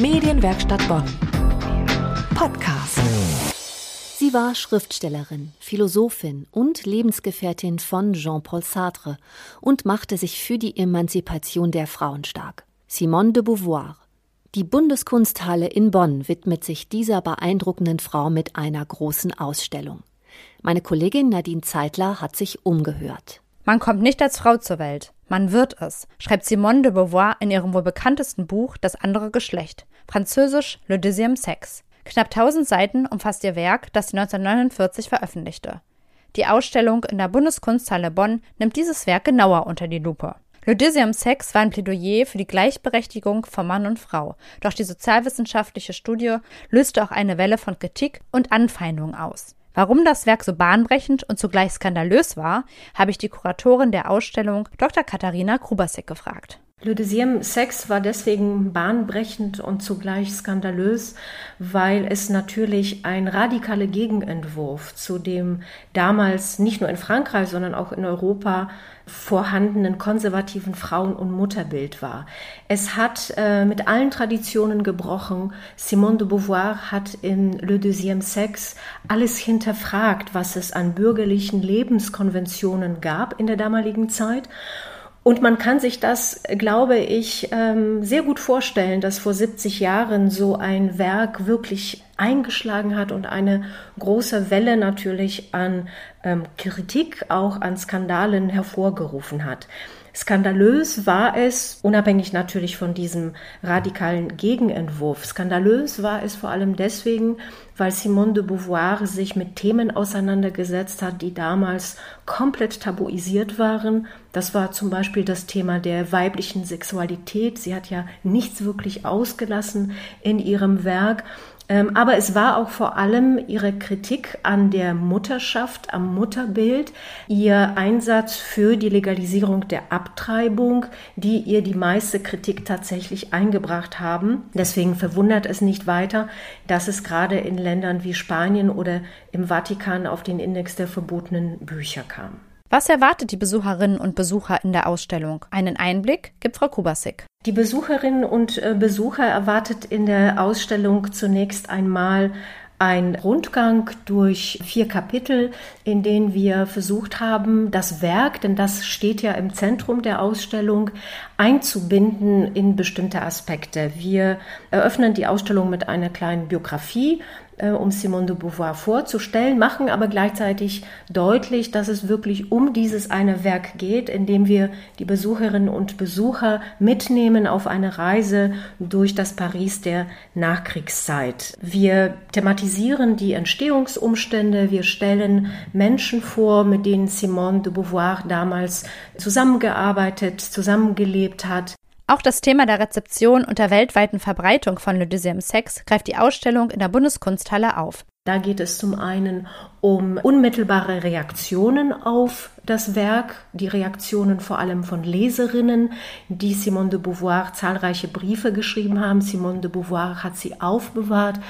Medienwerkstatt Bonn. Podcast. Sie war Schriftstellerin, Philosophin und Lebensgefährtin von Jean-Paul Sartre und machte sich für die Emanzipation der Frauen stark. Simone de Beauvoir. Die Bundeskunsthalle in Bonn widmet sich dieser beeindruckenden Frau mit einer großen Ausstellung. Meine Kollegin Nadine Zeitler hat sich umgehört. Man kommt nicht als Frau zur Welt, man wird es, schreibt Simone de Beauvoir in ihrem wohl bekanntesten Buch Das andere Geschlecht, französisch Le Deuxième Sexe. Knapp 1000 Seiten umfasst ihr Werk, das sie 1949 veröffentlichte. Die Ausstellung in der Bundeskunsthalle Bonn nimmt dieses Werk genauer unter die Lupe. Le Deuxième Sexe war ein Plädoyer für die Gleichberechtigung von Mann und Frau, doch die sozialwissenschaftliche Studie löste auch eine Welle von Kritik und Anfeindungen aus. Warum das Werk so bahnbrechend und zugleich skandalös war, habe ich die Kuratorin der Ausstellung Dr. Katharina Krubasek gefragt. Le deuxième Sex war deswegen bahnbrechend und zugleich skandalös, weil es natürlich ein radikaler Gegenentwurf zu dem damals nicht nur in Frankreich, sondern auch in Europa vorhandenen konservativen Frauen- und Mutterbild war. Es hat äh, mit allen Traditionen gebrochen. Simone de Beauvoir hat in Le Deuxième Sex alles hinterfragt, was es an bürgerlichen Lebenskonventionen gab in der damaligen Zeit und man kann sich das, glaube ich, ähm, sehr gut vorstellen, dass vor 70 Jahren so ein Werk wirklich eingeschlagen hat und eine große Welle natürlich an ähm, Kritik, auch an Skandalen hervorgerufen hat. Skandalös war es, unabhängig natürlich von diesem radikalen Gegenentwurf, skandalös war es vor allem deswegen, weil Simone de Beauvoir sich mit Themen auseinandergesetzt hat, die damals komplett tabuisiert waren. Das war zum Beispiel das Thema der weiblichen Sexualität. Sie hat ja nichts wirklich ausgelassen in ihrem Werk. Ähm, aber es war auch vor allem ihre Kritik an der Mutterschaft, am Mutterbild, ihr Einsatz für die Legalisierung der Abtreibung, die ihr die meiste Kritik tatsächlich eingebracht haben. Deswegen verwundert es nicht weiter, dass es gerade in Ländern wie Spanien oder im Vatikan auf den Index der verbotenen Bücher kam. Was erwartet die Besucherinnen und Besucher in der Ausstellung? Einen Einblick gibt Frau Kubasik. Die Besucherinnen und äh, Besucher erwartet in der Ausstellung zunächst einmal ein Rundgang durch vier Kapitel, in denen wir versucht haben, das Werk, denn das steht ja im Zentrum der Ausstellung, einzubinden in bestimmte Aspekte. Wir eröffnen die Ausstellung mit einer kleinen Biografie äh, um Simone de Beauvoir vorzustellen, machen aber gleichzeitig deutlich, dass es wirklich um dieses eine Werk geht, in dem wir die Besucherinnen und Besucher mitnehmen auf eine Reise durch das Paris der Nachkriegszeit. Wir thematisieren die Entstehungsumstände, wir stellen Menschen vor, mit denen Simone de Beauvoir damals zusammengearbeitet, zusammengelebt hat. Auch das Thema der Rezeption und der weltweiten Verbreitung von Le Deuxième Sex greift die Ausstellung in der Bundeskunsthalle auf. Da geht es zum einen um unmittelbare Reaktionen auf das Werk, die Reaktionen vor allem von Leserinnen, die Simone de Beauvoir zahlreiche Briefe geschrieben haben. Simone de Beauvoir hat sie aufbewahrt.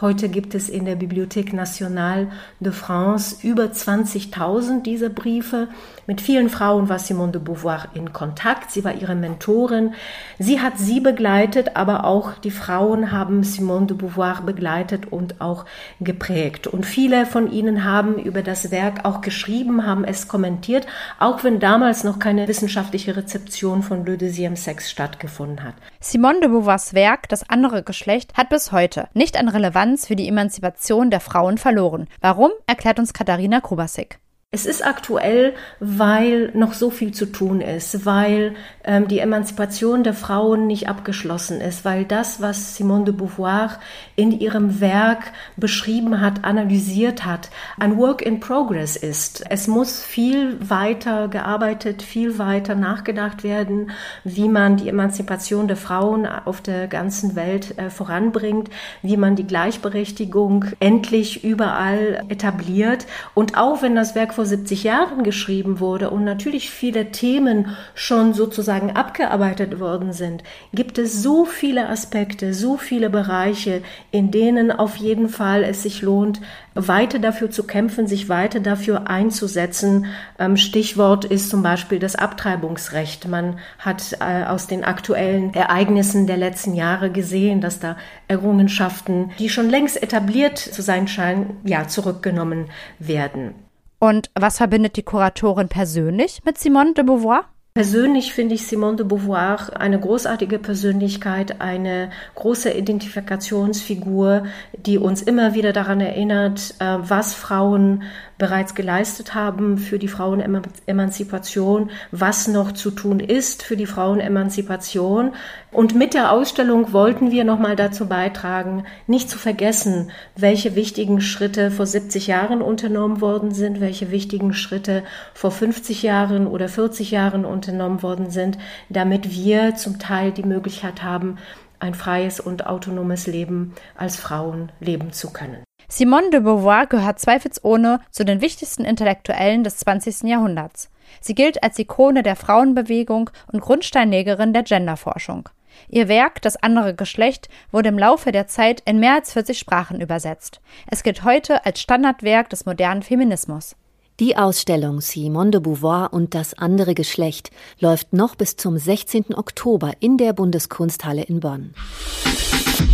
Heute gibt es in der Bibliothèque Nationale de France über 20.000 dieser Briefe. Mit vielen Frauen war Simone de Beauvoir in Kontakt. Sie war ihre Mentorin. Sie hat sie begleitet, aber auch die Frauen haben Simone de Beauvoir begleitet und auch geprägt. Und viele von ihnen haben über das Werk auch geschrieben, haben es kommentiert dokumentiert, auch wenn damals noch keine wissenschaftliche Rezeption von Le Deuxième Sex stattgefunden hat. Simone de Beauvoirs Werk Das andere Geschlecht hat bis heute nicht an Relevanz für die Emanzipation der Frauen verloren. Warum, erklärt uns Katharina Krubasik. Es ist aktuell, weil noch so viel zu tun ist, weil ähm, die Emanzipation der Frauen nicht abgeschlossen ist, weil das, was Simone de Beauvoir in ihrem Werk beschrieben hat, analysiert hat, ein Work in Progress ist. Es muss viel weiter gearbeitet, viel weiter nachgedacht werden, wie man die Emanzipation der Frauen auf der ganzen Welt äh, voranbringt, wie man die Gleichberechtigung endlich überall etabliert. Und auch wenn das Werk vor 70 Jahren geschrieben wurde und natürlich viele Themen schon sozusagen abgearbeitet worden sind, gibt es so viele Aspekte, so viele Bereiche, in denen auf jeden Fall es sich lohnt, weiter dafür zu kämpfen, sich weiter dafür einzusetzen. Ähm, Stichwort ist zum Beispiel das Abtreibungsrecht. Man hat äh, aus den aktuellen Ereignissen der letzten Jahre gesehen, dass da Errungenschaften, die schon längst etabliert zu sein scheinen, ja, zurückgenommen werden. Und was verbindet die Kuratorin persönlich mit Simone de Beauvoir? Persönlich finde ich Simone de Beauvoir eine großartige Persönlichkeit, eine große Identifikationsfigur, die uns immer wieder daran erinnert, äh, was Frauen bereits geleistet haben für die Frauenemanzipation, was noch zu tun ist für die Frauenemanzipation. Und mit der Ausstellung wollten wir nochmal dazu beitragen, nicht zu vergessen, welche wichtigen Schritte vor 70 Jahren unternommen worden sind, welche wichtigen Schritte vor 50 Jahren oder 40 Jahren unternommen worden sind, damit wir zum Teil die Möglichkeit haben, ein freies und autonomes Leben als Frauen leben zu können. Simone de Beauvoir gehört zweifelsohne zu den wichtigsten Intellektuellen des 20. Jahrhunderts. Sie gilt als Ikone der Frauenbewegung und Grundsteinlegerin der Genderforschung. Ihr Werk Das andere Geschlecht wurde im Laufe der Zeit in mehr als 40 Sprachen übersetzt. Es gilt heute als Standardwerk des modernen Feminismus. Die Ausstellung Simone de Beauvoir und das andere Geschlecht läuft noch bis zum 16. Oktober in der Bundeskunsthalle in Bonn.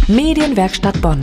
Medienwerkstatt Bonn.